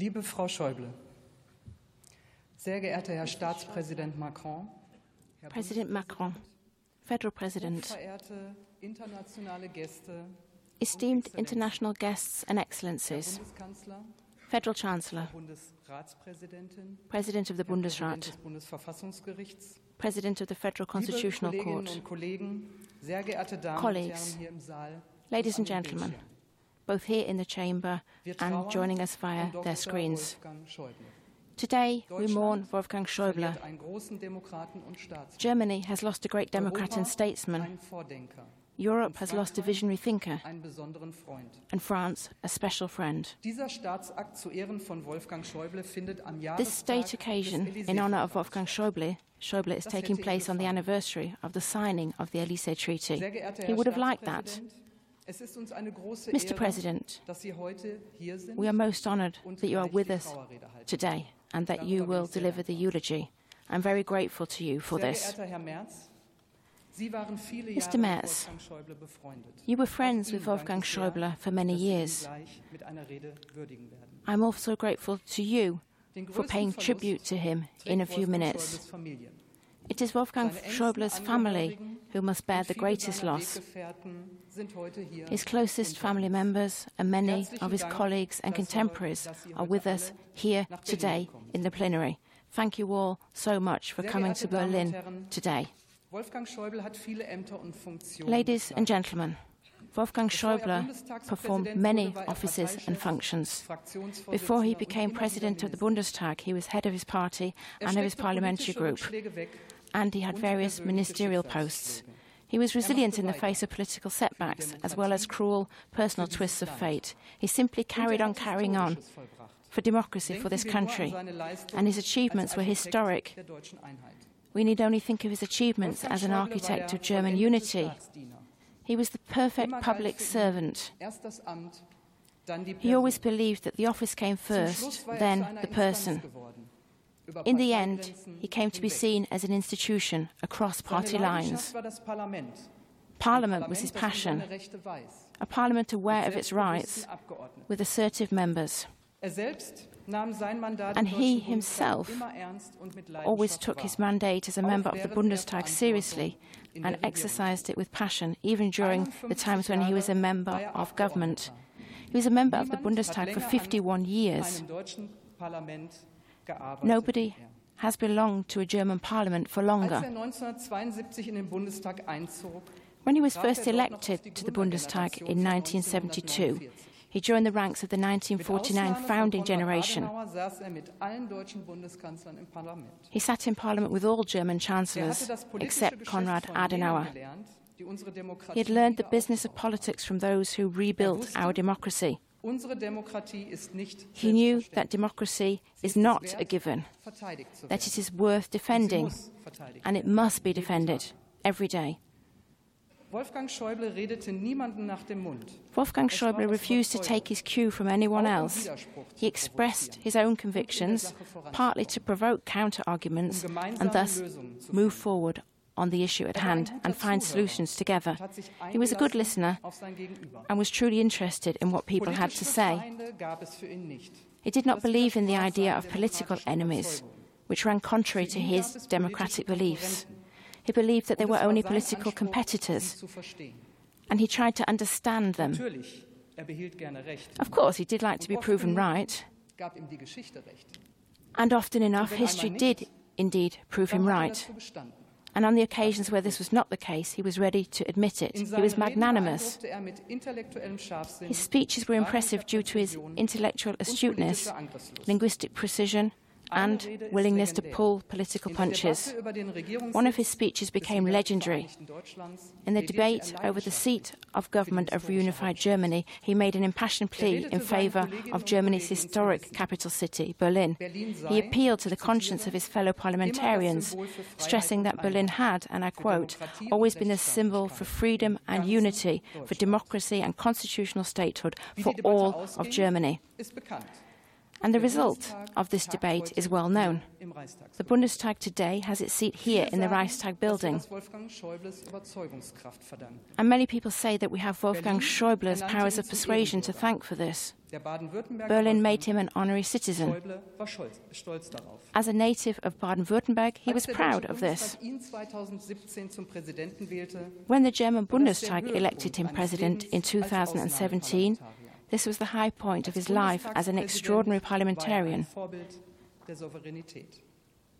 Liebe Frau Schäuble, sehr geehrter Herr Staatspräsident Macron, Herr President Macron, Federal President, verehrte internationale Gäste, esteemed international guests and excellencies, Federal Chancellor, President of the Präsident Bundesrat, President of the Federal Constitutional Court, Kollegen, Colleagues, ladies and gentlemen. Both here in the chamber and joining us via their screens. Today, we mourn Wolfgang Schäuble. verliert einen großen Demokraten und Staatsmann. Germany has lost a great democrat and statesman. Europe has lost a visionary thinker. einen besonderen Freund. And France, a special friend. Dieser Staatsakt zu Ehren von Wolfgang Schäuble findet am This state occasion, in honor of Wolfgang Schäuble, Schäuble is taking place on the anniversary of the signing of the Elysee Treaty. He would have liked that. Staatspräsident, es ist uns eine große Mr. President, dass Sie heute hier sind we are most honored that you are with us today and that you will deliver the eulogy. I'm very grateful to you for this. geehrter Herr Merz, Sie waren viele Mr. Merz, Wolfgang Schäuble befreundet. You were friends with Wolfgang Schäuble for many dass Sie ihn years. gleich mit einer Rede würdigen werden. I'm also grateful to you for paying tribute to him in a few minutes. It is Wolfgang Schäuble's family who must bear the greatest loss. Weggefährten sind heute hier His closest family members and many of his colleagues and contemporaries heute- dass Sie are with us here today in the plenary. Thank you all so much for coming to Berlin today. Wolfgang Schäuble hat viele Ämter und Funktionen. Ladies and gentlemen, Wolfgang er Schäuble performed many er offices and functions. Before he became president of the Bundestag, he was head of his party Er and of his parliamentary group, and he had various ministerial posts. He was resilient in the face of political setbacks, as well as cruel personal twists of fate. He simply carried on carrying on for democracy for this wir nur an country, and his achievements were historic. der deutschen Einheit. We need only think of his achievements as an architect of German unity. He was the perfect public servant. Erst das Amt, dann die He always believed that the office came first, er then the person. In the end, he came to be seen as an institution across party lines. war das Parlament. Parliament was his passion, seine Rechte weiß. a parliament aware of its rights, with assertive members. Er selbst nahm sein Mandat And he himself immer ernst und mit always took his mandate as a member of the Bundestag seriously Verantwortung in der and exercised it with passion, even during the times when he was a member er of government. He was a member of the Bundestag for 51 years. Einem deutschen Parlament gearbeitet Nobody er. has belonged to a German parliament for er longer. 1972 in den Bundestag einzog, When he was er first auf elected to the Bundestag in 1972, he joined the ranks of the 1949 founding generation. Er mit allen deutschen Bundeskanzlern im Parlament. He sat in parliament with all German Er chancellors except Konrad Adenauer. gelernt, die unsere Demokratie He had learned the business of politics from those who rebuilt our democracy. Unsere Demokratie ist nicht He knew that democracy is not a given, that it is worth defending, and it must be defended every day. Wolfgang Schäuble redete niemanden nach dem Mund. Wolfgang Es war Schäuble aus refused to take his cue from anyone um else. He expressed his own und in der convictions, partly to provoke counter arguments, um and thus move forward on the issue at hand and find solutions together. und hat sich He was a good listener auf sein Gegenüber. and was truly interested in what people had to say. Feinde gab es für ihn nicht. He did not believe in the idea of political enemies, which ran contrary to his democratic beliefs. He believed that they were only political competitors, sie zu verstehen. and he tried to understand them. Er behielt gerne Recht. Of course, he did like to be proven right, Gab ihm die Geschichte recht. and often enough, history did indeed prove him er right. And on the occasions where this was not the case, he was ready to admit it. He was magnanimous. er mit intellektuellem Scharfsinn, His speeches were impressive due to his intellectual astuteness, linguistic precision, and Eine Rede ist willingness to pull political punches. Debatte über den Regierungssitz One of his speeches became legendary. In the debate er over the seat of government of reunified Germany, he made an impassioned plea in favour of Germany's historic capital city, Berlin. He appealed to the conscience of his fellow parliamentarians, stressing that Berlin had, and I quote, always been a symbol for freedom and unity, for democracy and constitutional statehood for all of Germany. And the result of this debate is well known. The Bundestag today has its seat here in the Reichstag building. And many people say that we have Wolfgang Schäuble's powers of persuasion to thank for this. Berlin made him an honorary citizen. As a native of Baden Württemberg, he was proud of this. When the German Bundestag elected him president in 2017, this was the high point of his life as an extraordinary parliamentarian.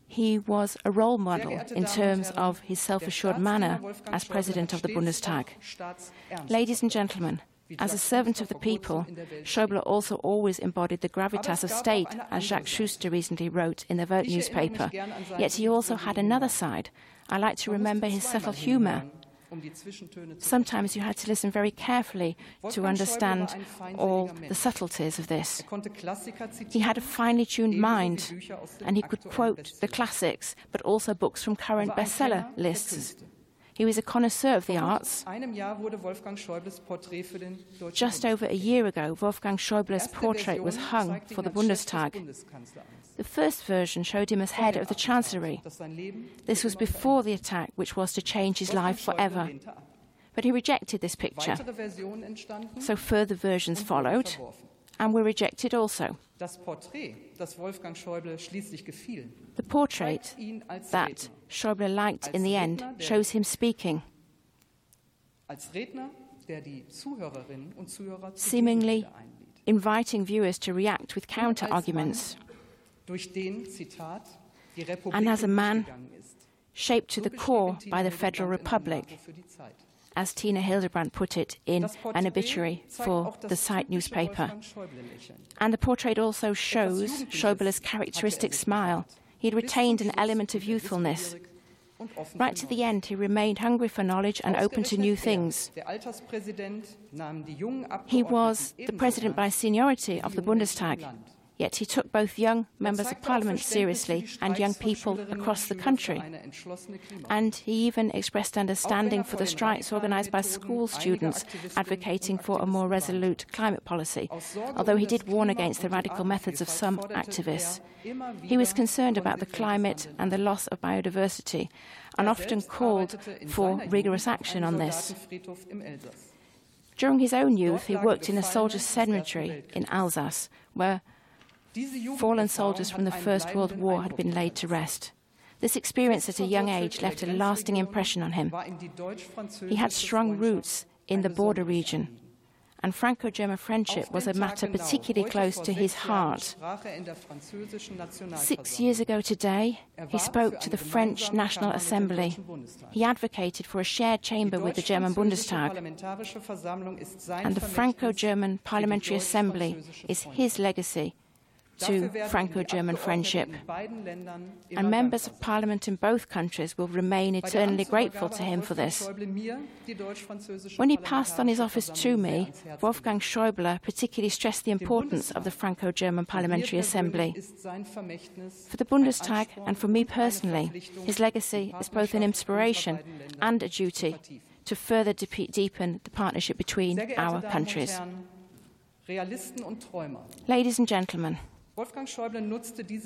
He was a role model in terms of his self assured manner as president of the Bundestag. Ladies and gentlemen, as a servant of the people, Schäuble also always embodied the gravitas of state, as Jacques Schuster recently wrote in the Welt newspaper. Yet he also had another side. I like to remember his subtle humor. Sometimes you had to listen very carefully to understand all the subtleties of this. He had a finely tuned mind, and he could quote the classics, but also books from current bestseller lists. He was a connoisseur of the arts. Just over a year ago, Wolfgang Schäuble's portrait was hung for the Bundestag. The first version showed him as head of the Chancellery. This was before the attack, which was to change his life forever. But he rejected this picture. So further versions followed and were rejected also. The portrait that Schäuble liked in the end shows him speaking, seemingly inviting viewers to react with counter arguments and as a man shaped to the core by the Federal Republic, as Tina Hildebrandt put it in an obituary for the Zeit newspaper. And the portrait also shows Schäuble's characteristic smile. He had retained an element of youthfulness. Right to the end, he remained hungry for knowledge and open to new things. He was the president by seniority of the Bundestag. Yet he took both young members of parliament seriously and young people across the country. And he even expressed understanding for the strikes organized by school students advocating for a more resolute climate policy, although he did warn against the radical methods of some activists. He was concerned about the climate and the loss of biodiversity and often called for rigorous action on this. During his own youth, he worked in a soldiers' cemetery in Alsace, where Fallen soldiers from the First World War had been laid to rest. This experience at a young age left a lasting impression on him. He had strong roots in the border region, and Franco German friendship was a matter particularly close to his heart. Six years ago today, he spoke to the French National Assembly. He advocated for a shared chamber with the German Bundestag. And the Franco German Parliamentary Assembly is his legacy to Franco German friendship. And members of parliament in both countries will remain eternally grateful to him for this. When he passed on his office to me, Wolfgang Schäuble particularly stressed the importance of the Franco German Parliamentary Assembly. For the Bundestag and for me personally, his legacy is both an inspiration and a duty to further deepen the partnership between our countries. Ladies and gentlemen,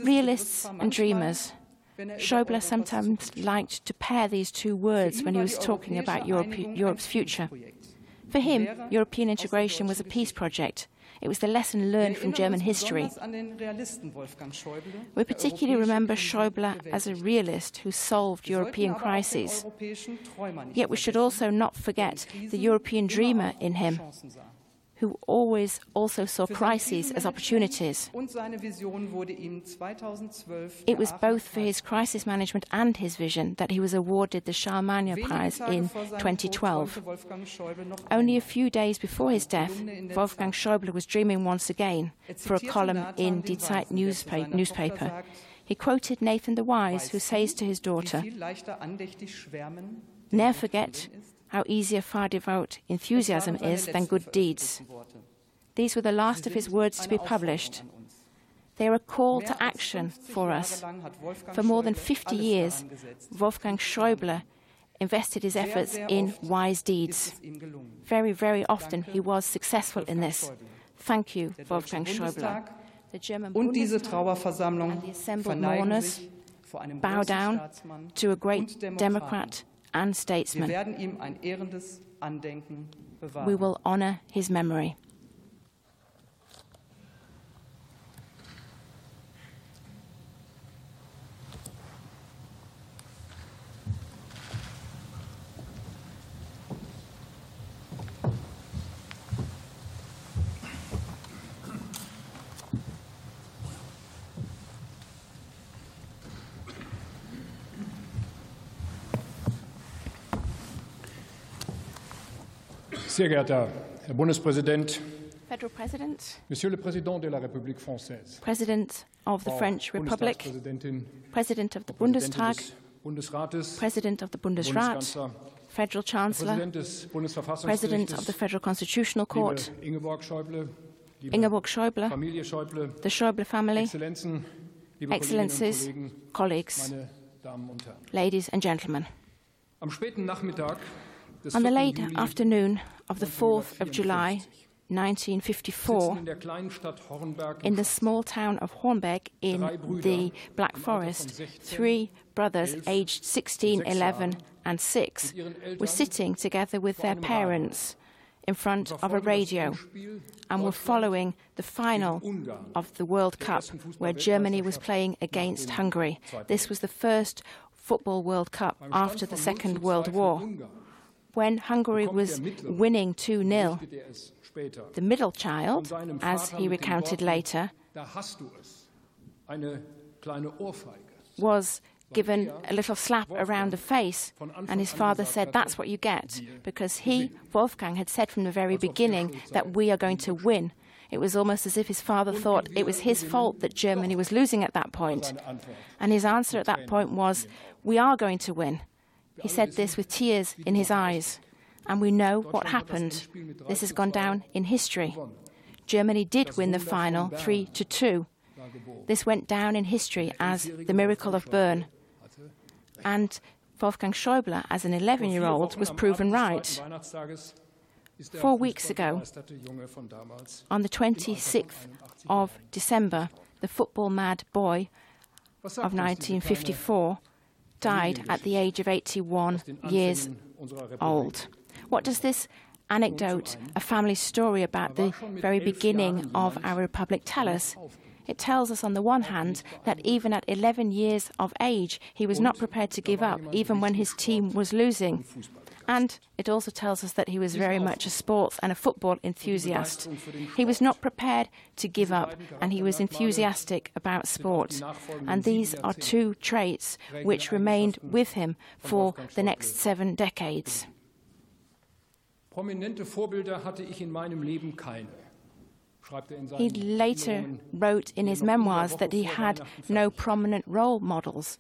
Realists and dreamers. Schäuble sometimes liked to pair these two words when he was talking about Europe, Europe's future. For him, European integration was a peace project. It was the lesson learned from German history. We particularly remember Schäuble as a realist who solved European crises. Yet we should also not forget the European dreamer in him, who always also saw crises as opportunities. It was both for his crisis management and his vision that he was awarded the Charlemagne Prize in 2012. Only a few days before his death, Wolfgang Schäuble was dreaming once again for a column in Die Zeit newspaper. He quoted Nathan the Wise, who says to his daughter, Never forget how easy a far devout enthusiasm is than good deeds. These were the last of his words to be published. They are a call to action for us. For more than 50 years, Wolfgang Schäuble invested his efforts in wise deeds. Very, very often he was successful in this. Thank you, Wolfgang Schäuble. und diese Trauerversammlung verneigen sich vor einem bow down to a great Democrat and statesman. werden ihm ein ehrendes Andenken We will honor his memory. Sehr geehrter Herr Bundespräsident, Federal President, Monsieur le Président de la République française, President of the French Republic, President of the Bundestag, President of the Bundesrat, Federal Chancellor, President of the Federal Constitutional Court, Ingeborg Schäuble, liebe Ingeborg Schäuble, Familie Schäuble, the Schäuble family, Excellencies, colleagues, meine Damen und Herren. ladies and gentlemen. Am späten Nachmittag On the late afternoon of the 4th of July, 1954, in der kleinen Stadt Hornberg in the small town of Hornberg in the Black Forest, three brothers aged 16, 11, and 6 were sitting together with their parents in front of a radio and were following the final of the World Cup where Germany was playing against Hungary. This was the first Football World Cup after the Second World War. When Hungary was winning 2 0, berichtete er es später. the middle child, as he recounted later, Da hast du es. Eine kleine Ohrfeige. was given a little slap around the face, and his father said, That's what you get, because he, Wolfgang, had said from the very beginning that we are going to win. It was almost as if his father thought it was his fault that Germany was losing at that point. And his answer at that point was, We are going to win. He said this with tears in his eyes. And we know what happened. This has gone down in history. Germany did win the final 3 to 2. This went down in history as the miracle of Bern. And Wolfgang Schäuble, as an 11 year old, was proven right. Four weeks ago, On the 26th of December, the football mad boy of sagt uns diese kleine 1954 died at the age of 81 years Anfängen unserer Republik? old. What does this anecdote, a family story about the very beginning of our republic, tell us? It tells us, on the one hand, that even at 11 years of age, he was not prepared to give up, even when his team was losing. And it also tells us that he was very much a sports and a football enthusiast. He was not prepared to give up, and he was enthusiastic about sport. And these are two traits which remained with him for the next seven decades. Prominente Vorbilder hatte ich in meinem Leben keine. Er He later wrote in his memoirs that he had no prominent role models.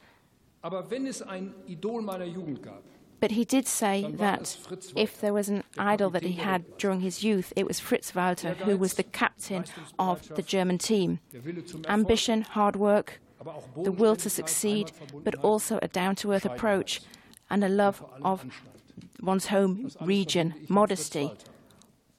Aber wenn es ein Idol meiner Jugend gab, But he did say that if there was an idol that he had during his youth, it was Fritz Walter, who was the captain of the German team. der Wille zum Erfolg, Ambition, hard work, the will to succeed, but also a down to earth approach and a love of one's home region, modesty.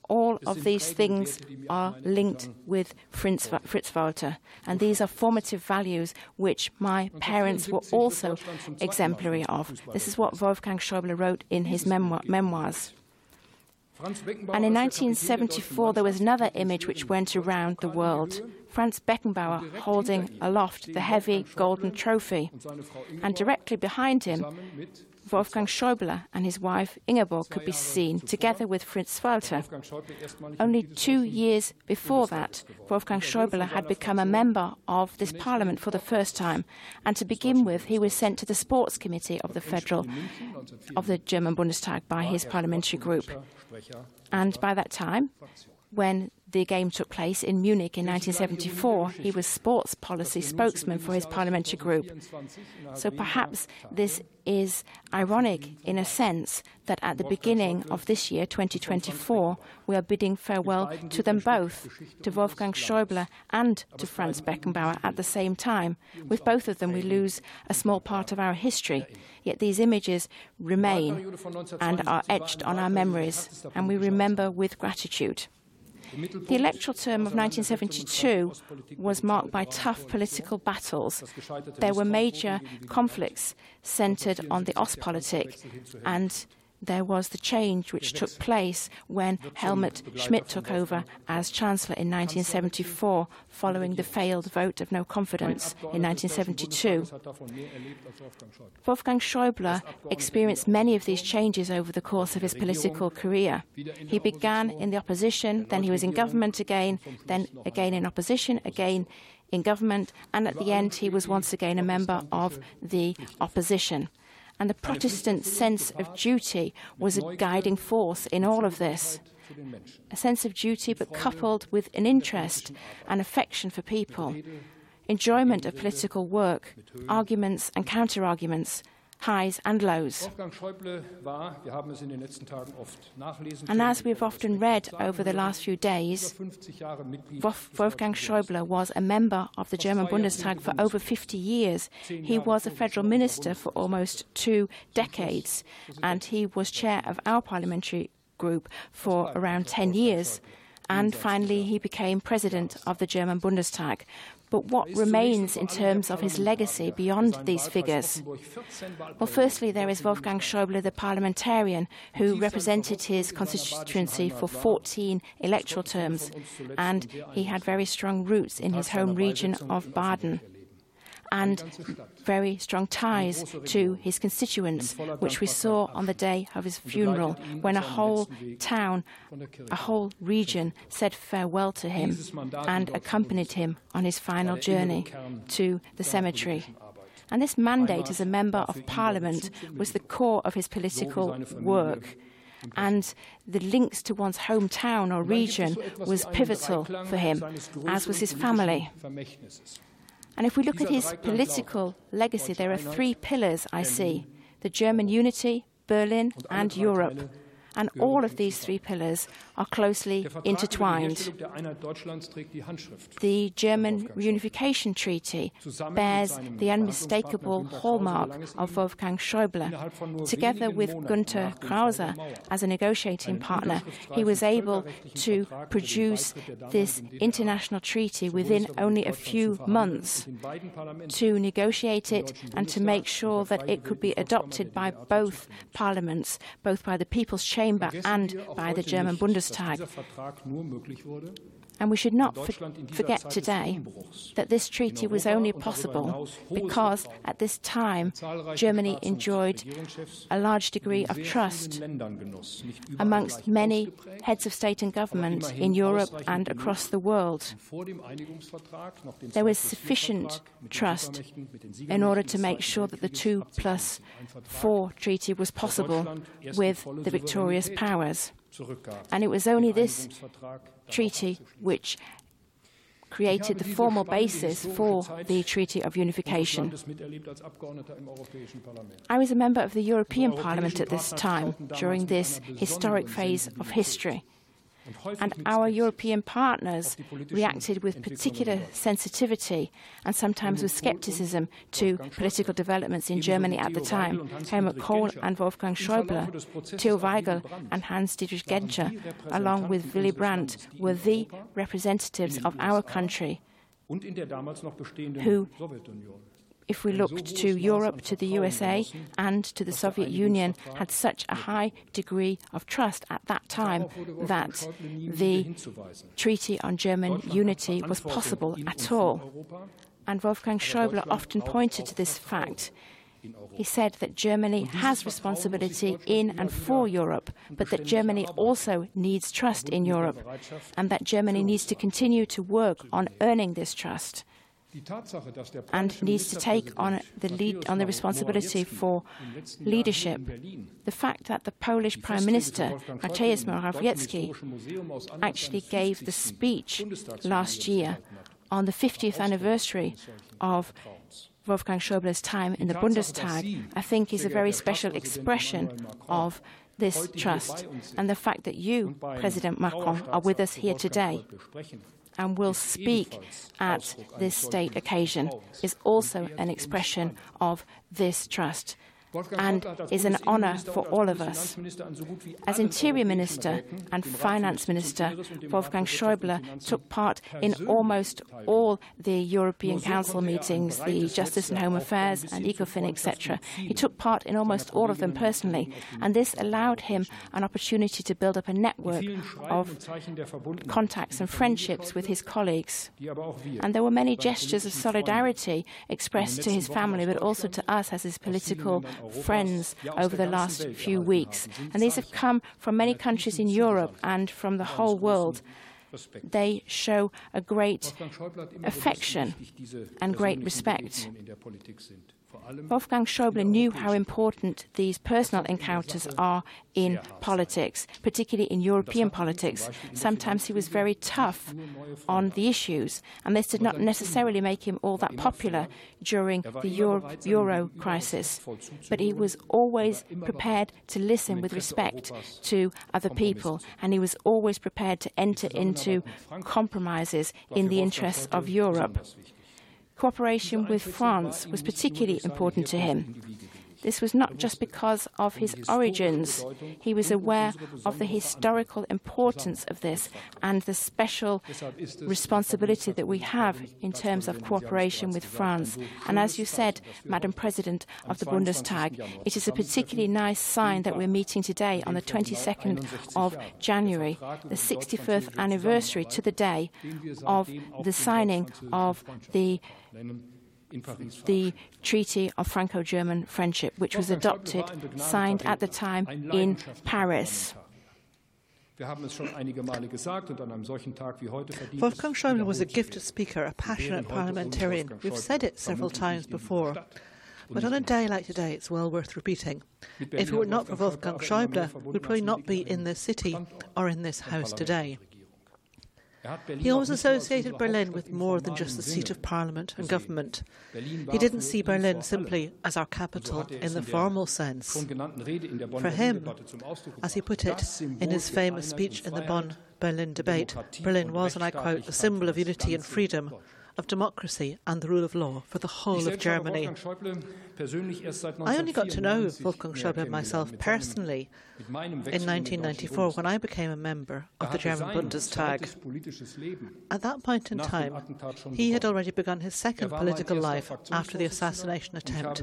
All of these things are linked with Fritz, Fritz Walter, and these are formative values which my parents were also exemplary of. This is what Wolfgang Schäuble wrote in his memoir, memoirs. And in als der Kapitän der deutschen 1974, there was another image which went around the world. Franz Beckenbauer holding aloft the heavy golden trophy. und seine Frau And directly behind him, Wolfgang Schäuble and his wife Ingeborg could be seen, together with Fritz Walter. Only two years before that, Wolfgang Schäuble had become a member of this parliament for the first time. And to begin with, he was sent to the sports committee of the federal, of the German Bundestag by his parliamentary group. And by that time, when the game took place in Munich in 1974, he was sports policy spokesman for his parliamentary group. So perhaps this is ironic in a sense that at the beginning of this year, 2024, we are bidding farewell to them both, to Wolfgang Schäuble and to Franz Beckenbauer at the same time. With both of them, we lose a small part of our history, yet these images remain and are etched on our memories, and we remember with gratitude. The electoral term of 1972 was marked by tough political battles. There were major conflicts centered on the Ostpolitik and there was the change which took place when Helmut Schmidt took over as Chancellor in 1974, following the failed vote of no confidence in 1972. Wolfgang Schäuble. Experienced many of these changes over the course of his political career. He began in the opposition, then he was in government again, then again in opposition, again in government, and at the end he was once again a member of the opposition and the Protestant sense of duty was a guiding force in all of this. A sense of duty, but coupled with an interest and affection for people, enjoyment of political work, arguments and counter arguments, highs and lows. And as we've often read over the last few days, Wolfgang Schäuble was a member of the German Bundestag for over 50 years. He was a federal minister for almost two decades, and he was chair of our parliamentary group for around 10 years. And finally, he became president of the German Bundestag. But what remains in terms of his legacy beyond these figures? Well, firstly, there is Wolfgang Schäuble, the parliamentarian, who represented his constituency for 14 electoral terms, and he had very strong roots in his home region of Baden and very strong ties to his constituents, which we saw on the day of his funeral, when a whole town, a whole region said farewell to him and accompanied him on his final journey to the cemetery. And this mandate as a member of parliament was the core of his political work and the links to one's hometown or region was pivotal for him, as was his family. And if we look at his political legacy, there are three pillars I see. the German unity, Berlin, and Europe and all of these three pillars are closely intertwined. The German Reunification Treaty bears the unmistakable hallmark of Wolfgang Schäuble. Together with Günter Krause as a negotiating partner, he was able to produce this international treaty within only a few months to negotiate it and to make sure that it could be adopted by both parliaments, both by the People's Chamber chamber and by the German Bundestag. And we should not for forget today that this treaty was only possible because at this time Germany enjoyed a large degree of trust amongst many heads of state and government in Europe and across the world. There was sufficient trust in order to make sure that the 2 plus 4 treaty was possible with the victorious powers. And it was only this treaty which created the formal basis for the Treaty of Unification. I was a member of the European Parliament at this time, during this historic phase of history. And our European partners reacted with particular sensitivity and sometimes with skepticism to political developments in Germany at the time. Helmut Kohl and Wolfgang Schäuble, Theo Waigel and Hans-Dietrich Genscher, along with Willy Brandt, were the representatives of our country. who if we looked to Europe, to the USA, and to the Soviet Union, had such a high degree of trust at that time that the Treaty on German Unity was possible at all. And Wolfgang Schäuble often pointed to this fact. He said that Germany has responsibility in and for Europe, but that Germany also needs trust in Europe, and that Germany needs to continue to work on earning this trust and needs to take on the lead on the responsibility for leadership. The fact that the Polish Prime Minister Mateusz Morawiecki actually gave the speech last year on the 50th anniversary of Wolfgang Schäuble's time in the Bundestag, I think is a very special expression of this trust and the fact that you, President Macron, are with us here today and will speak at this state occasion is also an expression of this trust. And is an honour for all of us. As Interior Minister and Finance Minister, Wolfgang Schäuble took part in almost all the European Council meetings, the Justice and Home Affairs and ECOFIN, etc. He took part in almost all of them personally, and this allowed him an opportunity to build up a network of contacts and friendships with his colleagues. And there were many gestures of solidarity expressed to his family, but also to us as his political friends over the last few weeks. And these have come from many countries in Europe and from the whole world. They show a great affection and great respect. Wolfgang Schäuble knew how important these personal encounters are in politics, particularly in European politics. Sometimes he was very tough on the issues, and this did not necessarily make him all that popular during the Euro, Euro crisis. But he was always prepared to listen with respect to other people, and he was always prepared to enter into compromises in the interests of Europe. Cooperation with France was particularly important to him. This was not just because of his origins. He was aware of the historical importance of this and the special responsibility that we have in terms of cooperation with France. And as you said, Madam President of the Bundestag, it is a particularly nice sign that we're meeting today on the 22nd of January, the 61st anniversary to the day of the signing of the the Treaty of Franco German Friendship, which was adopted, signed at the time in Paris. Wolfgang Schäuble was a gifted speaker, a passionate parliamentarian. We've said it several times before. But on a day like today, it's well worth repeating. If it were not for Wolfgang Schäuble, we'd probably not be in this city or in this house today. He always associated Berlin with more than just the seat of parliament and government. He didn't see Berlin simply as our capital in the formal sense. For him, as he put it in his famous speech in the Bonn Berlin debate, Berlin was, and I quote, the symbol of unity and freedom of democracy and the rule of law for the whole of Germany. I only got to know Wolfgang Schäuble myself personally in 1994 when I became a member of the German Bundestag. At that point in time, he had already begun his second political life after the assassination attempt.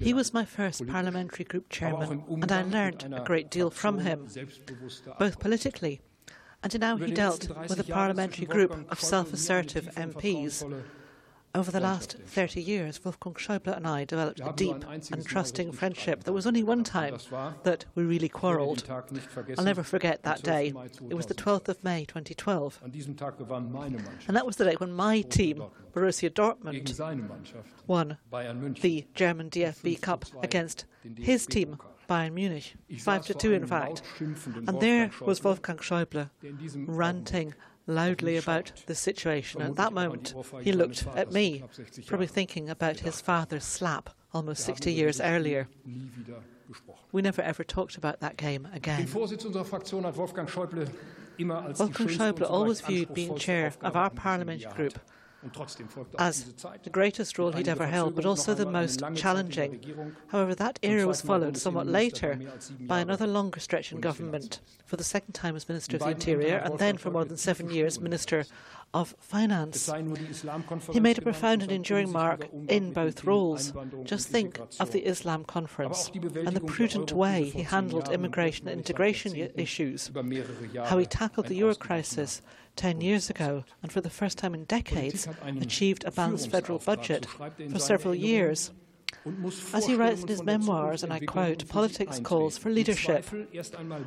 He was my first parliamentary group chairman, and I learned a great deal from him, both politically and now he dealt with a parliamentary group of self assertive MPs. Over the last 30 years, Wolfgang Schäuble and I developed a deep and trusting friendship. There was only one time that we really quarrelled. I'll never forget that day. It was the 12th of May 2012. And that was the day when my team, Borussia Dortmund, won the German DFB Cup against his team, Bayern Munich, 5 to 2 in fact. And there was Wolfgang Schäuble ranting loudly about the situation. At that moment, he looked at me, probably thinking about his father's slap almost 60 years earlier. We never ever talked about that game again. Wolfgang Schäuble always viewed being chair of our parliamentary group as the greatest role he'd ever held, but also the most challenging. However, that era was followed somewhat later by another longer stretch in government, for the second time as Minister of the Interior, and then for more than seven years Minister of Finance. He made a profound and enduring mark in both roles. Just think of the Islam Conference and the prudent way he handled immigration and integration issues, how he tackled the euro crisis 10 years ago, and for the first time in decades, achieved a balanced federal budget for several years. As he writes in his memoirs, and I quote, politics calls for leadership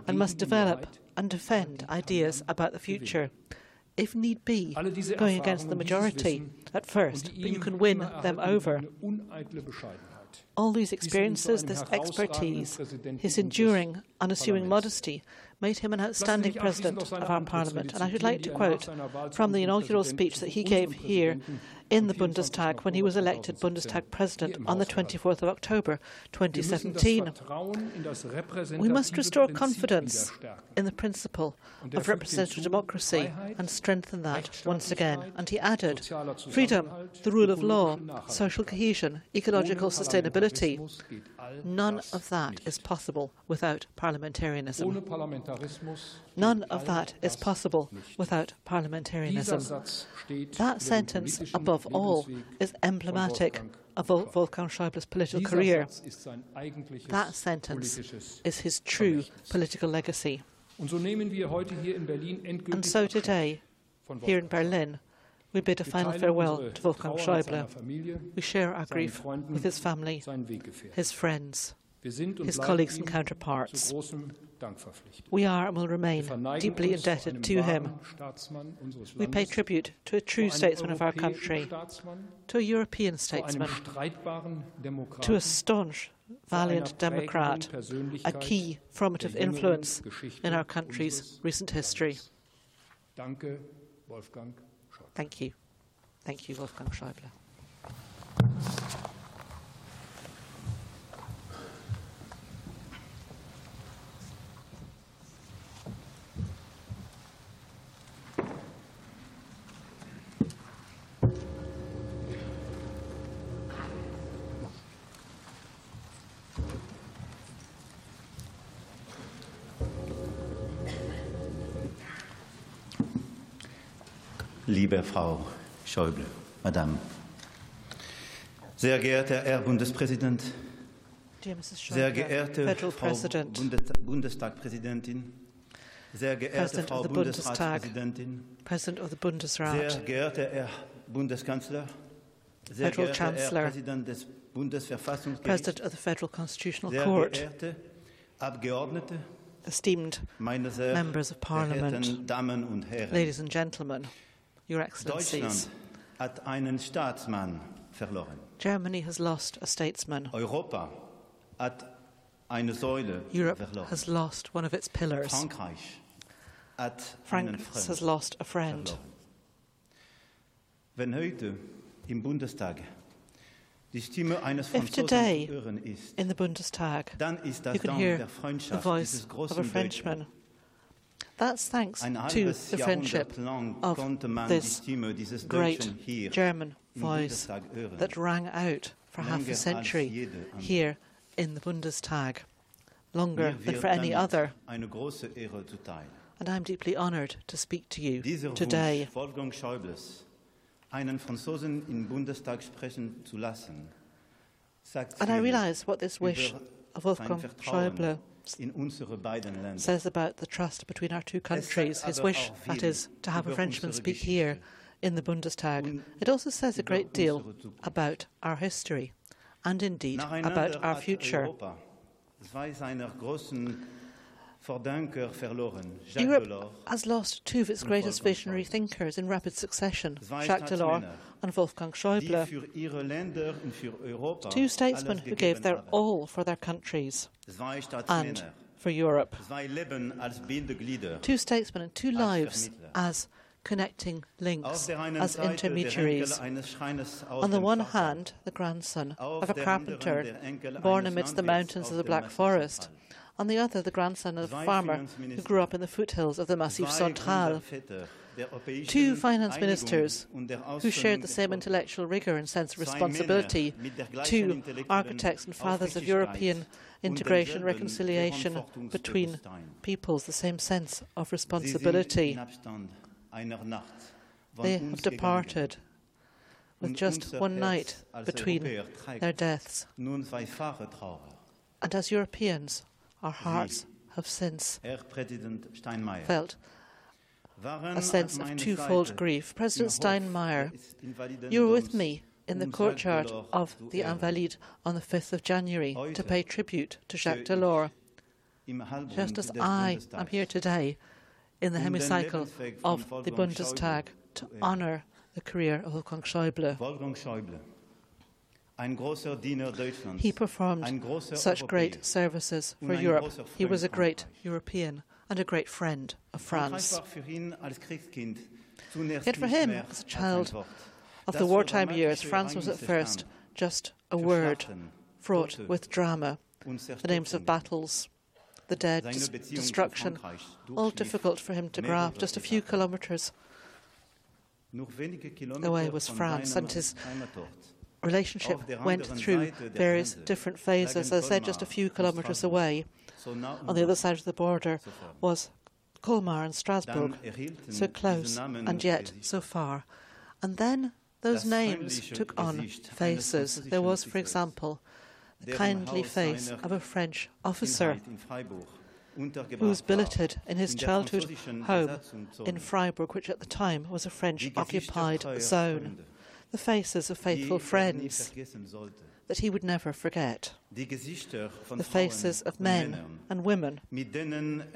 and must develop and defend ideas about the future if need be, going against the majority at first, but you can win them over. All these experiences, this expertise, his enduring, unassuming modesty, made him an outstanding president of our parliament. And I should like to quote from the inaugural speech that he gave here in the Bundestag when he was elected Bundestag President on the 24th of October 2017. We must restore confidence in the principle of representative democracy and strengthen that once again. And he added freedom, the rule of law, social cohesion, ecological sustainability. None of that is possible without parliamentarianism. None of that is possible without parliamentarianism. That sentence, above all, is emblematic of Wolfgang Schäuble's political career. That sentence is his true political legacy. And so today, here in Berlin, we bid a final farewell to Wolfgang Schäuble. We share our grief with his family, his friends, his colleagues and counterparts. We are and will remain deeply indebted to him. We pay tribute to a true statesman of our country, to a European statesman, to a staunch, valiant democrat, a key formative influence in our country's recent history. Thank you. Thank you, Wolfgang Schäuble. Liebe Frau Schäuble, Madame. Sehr geehrter Herr Bundespräsident, sehr geehrte Frau Bundestagpräsidentin, sehr geehrte Frau Bundesratspräsidentin, sehr geehrter Herr Bundeskanzler, sehr Federal geehrter Herr Chancellor, Präsident des Bundesverfassungsgerichts, President of the Federal Constitutional sehr Court, geehrte Abgeordnete, esteemed members of Parliament, Damen und Herren. ladies and gentlemen, Your Excellencies. Hat einen Staatsmann verloren. Germany has lost a statesman. Europa hat eine Säule Europe verloren. has lost one of its pillars. Frankreich hat einen France has lost a friend. verloren. Wenn heute im Bundestag die Stimme eines If today hören ist, in the Bundestag dann ist das you can hear der the voice dieses of a. Frenchman. That's thanks to the friendship of konnte man die this great German voice that rang out for half a century here in the Bundestag, longer than for any other. eine große Ehre zuteil. And I'm deeply honoured to speak to you today. Wolfgang Schäubles, einen Franzosen im Bundestag sprechen zu lassen, And I realise what this wish of Wolfgang Schäuble in unsere beiden Länder. says about the trust between our two countries, his wish, that is, to have a Frenchman speak here in the Bundestag. It also says a great deal about our history and indeed about our future. Europa. Zwei seiner großen Vordenker verloren, Jacques Europe has lost two of its greatest visionary thinkers in rapid succession, Jacques Delors and Wolfgang Schäuble, für ihre Länder und für Europa two statesmen who gave their all for their countries and for Europe. zwei Leben als Bindeglieder. Two statesmen and two lives as connecting links, as intermediaries. Enkel eines Schreiners aus On the one hand, the grandson of a carpenter anderen der Enkel born amidst the mountains of the Black Forest. On the other, the grandson of a farmer who grew up in the foothills of the Massif Central. Gründerväter der europäischen Two finance ministers who shared the same intellectual rigour and sense of responsibility. Der gleichen Two architects and fathers of European integration, reconciliation between peoples, the same sense of responsibility. in Abstand einer Nacht von They have departed with just one night between their deaths. Nun zweifache Trauer. And as Europeans, our hearts have since Herr Präsident Steinmeier, felt a sense of twofold grief. President Steinmeier, you were with me in the courtyard of the. Invalides on the 5th of January to pay tribute to Jacques Delors, just as I am here today in the hemicycle of the Bundestag to honour the career of Wolfgang Schäuble. Wolfgang Schäuble, ein großer Diener Deutschlands, He performed such great services for Europe. He was a great European and a great friend of France. war für ihn als Kriegskind zunächst Yet for him, as a child of the wartime years, France was at first just a word fraught with drama, the names of battles, the dead, destruction, all difficult for him to grasp. Just a few kilometres away was France, and his relationship went through various different phases. As I said, just a few kilometres away, on the other side of the border, was Colmar and Strasbourg, so close and yet so far. And then those names took on faces. There was, for example, the kindly face of a French officer who was billeted in his childhood home in Freiburg, which at the time was a French occupied zone. The faces of faithful friends that he would never forget. The faces of men and women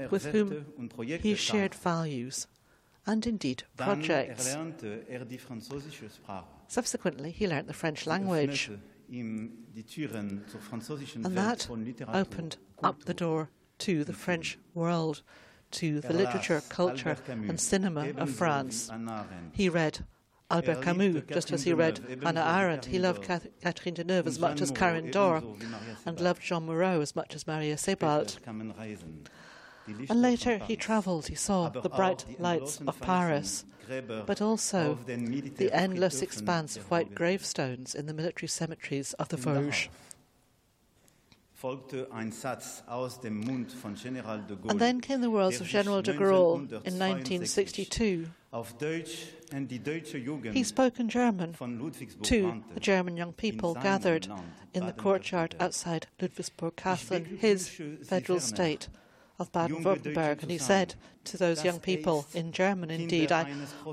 with whom he shared values and indeed projects. Subsequently, he learnt the French language, and that opened up the door to the French world, to the literature, culture, and cinema of France. He read Albert Camus, just as he read Hannah Arendt. He loved Catherine Deneuve as much as Karin Dor, and loved Jeanne Moreau as much as Maria Sebald. And later he travelled, he saw the bright lights of Paris, but also the endless expanse of white gravestones in the military cemeteries of the Vosges. And then came the words of General de Gaulle in 1962. He spoke in German to the German young people gathered in the courtyard outside Ludwigsburg Castle in his federal state of Baden Württemberg, and he said to those young people in German, Indeed, I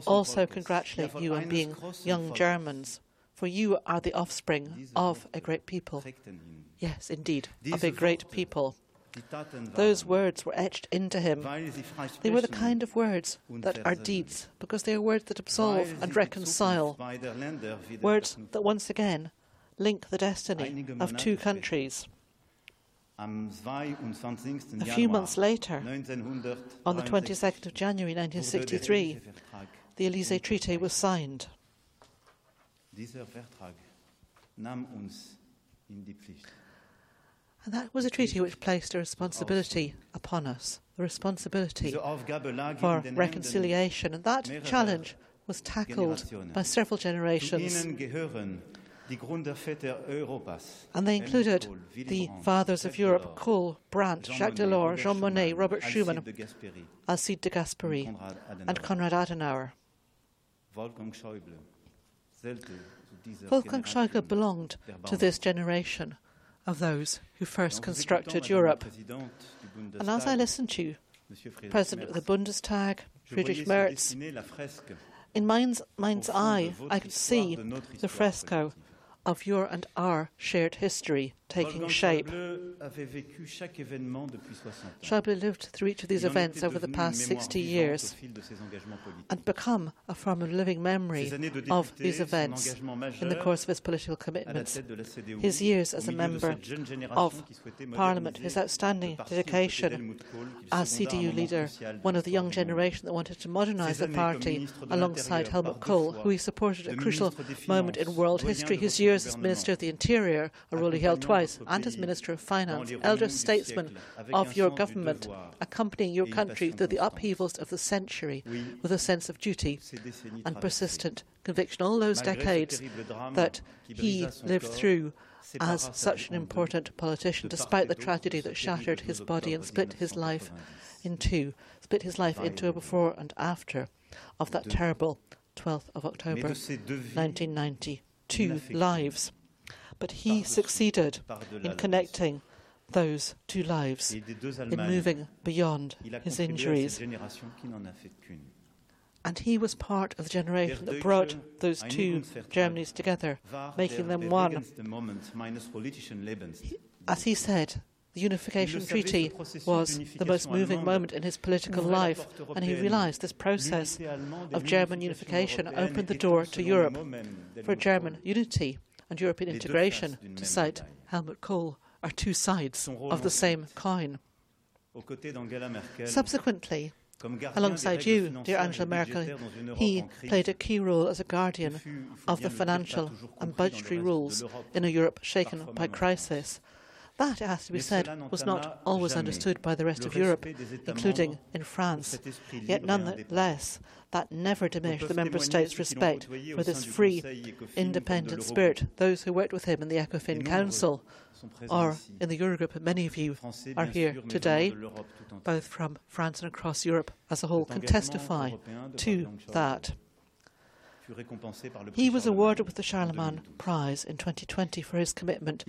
also congratulate you on being young Germans, for you are the offspring of a great people. Yes, indeed, of a great people. Those words were etched into him. They were the kind of words that are deeds, because they are words that absolve and reconcile. Words that once again link the destiny of two countries. A few months later, on the 22nd of January 1963, the Elysee Treaty was signed. And that was a treaty which placed a responsibility upon us, the responsibility for reconciliation. And that challenge was tackled by several generations. And they included the fathers of Europe, Kohl, Brandt, Jacques Delors, Jean Monnet, Robert Schuman, Alcide de Gasperi, and Konrad Adenauer. Wolfgang Schäuble belonged to this generation of those who first constructed Europe. And as I listened to you, President of the Bundestag, Friedrich Merz, in mind's, mind's eye, I could see the fresco of your and our shared history taking shape. Schäuble lived through each of these events over the past 60 years and become a form of living memory of these events in the course of his political commitments. His years as a member of Parliament, his outstanding dedication as CDU leader, one of the young generation that wanted to modernise the party alongside Helmut Kohl, who he supported at a crucial moment in world history. His years as Minister of the Interior, a role he held twice and as Minister of Finance, elder statesman of your government, accompanying your country through the upheavals of the century with a sense of duty and persistent conviction. All those decades that he lived through as such an important politician, despite the tragedy that shattered his body and split his life in two, split his life into a before and after of that terrible 12th of October 1992 lives but he succeeded in connecting those two lives, in moving beyond his injuries. And he was part of the generation that brought those two Germanys together, making them one. As he said, the Unification Treaty was the most moving moment in his political life, and he realized this process of German unification opened the door to Europe for German unity and European integration, to cite Helmut Kohl, are two sides of the same coin. Subsequently, Alongside you, dear Angela Merkel, he played a key role as a guardian of the financial and budgetary rules in a Europe shaken by crisis. That, it has to be said, was not always understood by the rest of Europe, including in France. Yet nonetheless, that never diminished the Member States' respect for this free, independent spirit. Those who worked with him in the ECOFIN Council or in the Eurogroup, many of you are here today, both from France and across Europe as a whole, can testify to that. He was awarded with the Charlemagne Prize in 2020 for his commitment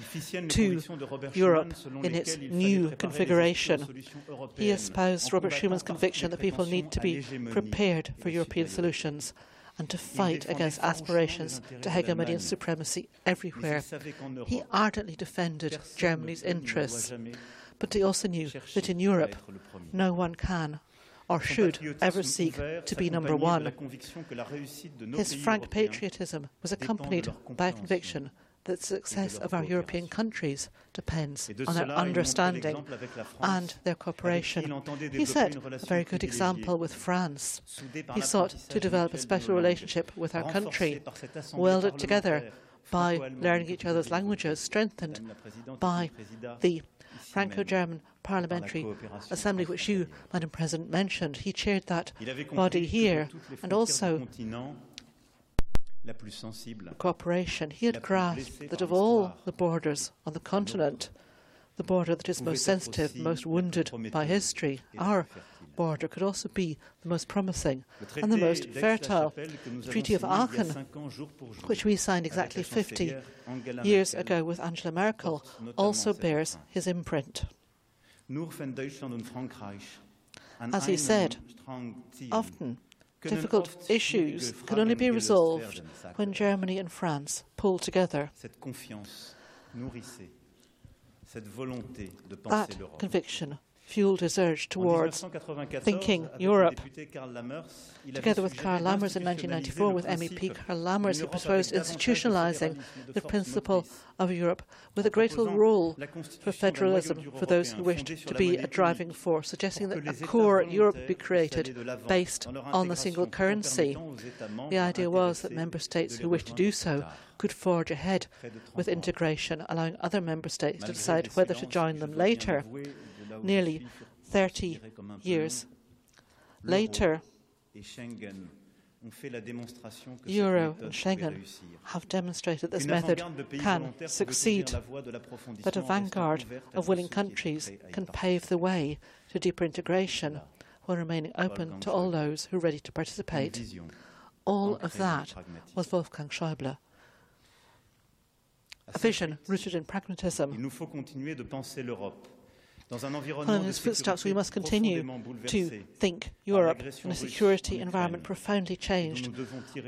to Europe in its new configuration. He espoused Robert Schuman's conviction that people need to be prepared for European solutions and to fight against aspirations to hegemony and supremacy everywhere. He ardently defended Germany's interests, but he also knew that in Europe no one can or should ever seek to be number one. His frank patriotism was accompanied by a conviction that the success of our European countries depends on their understanding and their cooperation. He set a very good example with France. He sought to develop a special relationship with our country, welded together by learning each other's languages, strengthened by the Franco-German Parliamentary Assembly, which you, Madam President, mentioned. He chaired that body here, and also cooperation. He had grasped that of all the borders on the continent, the border that is most sensitive, most wounded by history, our border could also be the most promising and the most fertile. The Treaty of Aachen, which we signed exactly 50 years ago with Angela Merkel, also bears his imprint. As he said, often difficult issues can only be resolved when Germany and France pull together. That conviction fueled his urge towards thinking Europe. Together with Karl Lamers in 1994, with MEP Karl Lamers, he proposed institutionalizing the principle of Europe with a greater role for federalism for those who wished to be a driving force, suggesting that a core Europe be created based on the single currency. The idea was that member states who wished to do so could forge ahead with integration, allowing other member states to decide whether to join them later nearly 30 years later, Euro and Schengen have demonstrated this method can succeed, that a vanguard of willing countries can pave the way to deeper integration while remaining open to all those who are ready to participate. All of that was Wolfgang Schäuble. A vision rooted in pragmatism. Following his footsteps, we must continue to think Europe in a security environment profoundly changed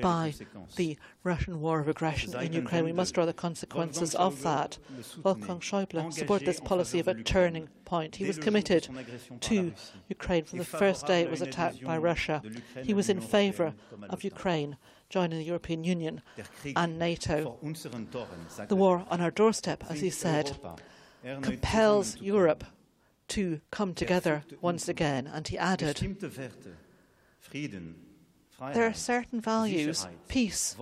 by the Russian war of aggression in Ukraine. We must draw the consequences of that. Wolfgang Schäuble supported this policy of a turning point. He was committed to Ukraine from the first day it was attacked by Russia. He was in favour of Ukraine joining the European Union and NATO. The war on our doorstep, as he said, compels Europe to come together once again. And he added, There are certain values, peace,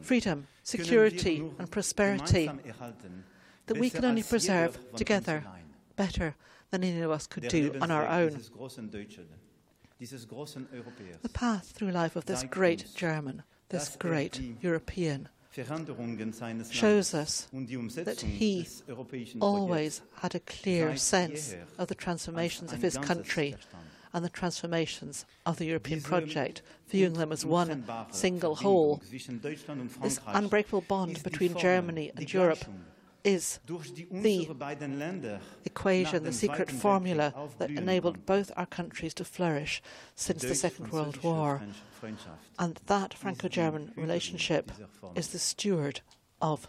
freedom, security, and prosperity, that we can only preserve together better than any of us could do on our own. The path through life of this great German, this great European, shows us that he always had a clear sense of the transformations of his country and the transformations of the European project, viewing them as one single whole. This unbreakable bond between Germany and Europe is the equation, the secret formula that enabled both our countries to flourish since the Second World War. And that Franco German relationship is the steward of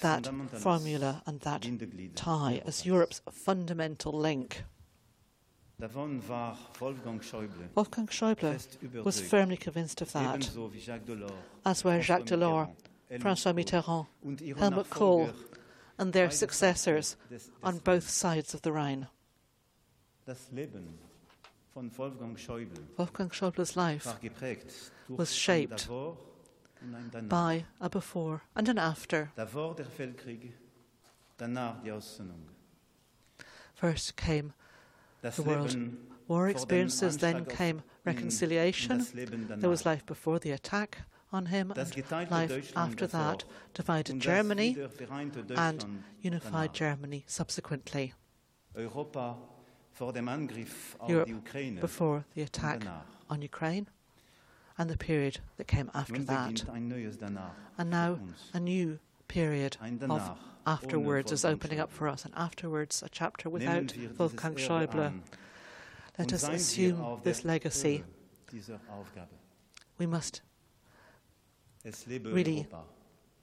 that formula and that tie as Europe's fundamental link. Wolfgang Schäuble was firmly convinced of that, as were Jacques Delors, François Mitterrand, Helmut Kohl, and their successors on both sides of the Rhine. Wolfgang Schäuble's life war geprägt durch was shaped Davor und ein Danach. by a before and an after. Davor der Weltkrieg, danach die Aussöhnung. First came the world. War experiences, then came reconciliation. und das Leben There was life before the attack on him, and life after that, divided Germany and unified. Germany subsequently. Europa vor dem Angriff auf Europe before the attack on Ukraine and the period that came after that. beginnt ein neues Danach And now a new period of afterwards is opening up for us, and afterwards a chapter without Wolfgang Schäuble. Let us assume this legacy. Höhe dieser Aufgabe. We must really Europa.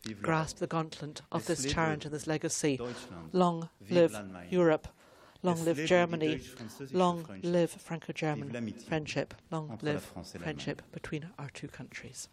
Vive l'Europe. grasp the gauntlet of this challenge and this legacy. Long live. Europe. Long live Germany. Long live Franco-German friendship. Long live France et l'Allemagne. friendship between our two countries.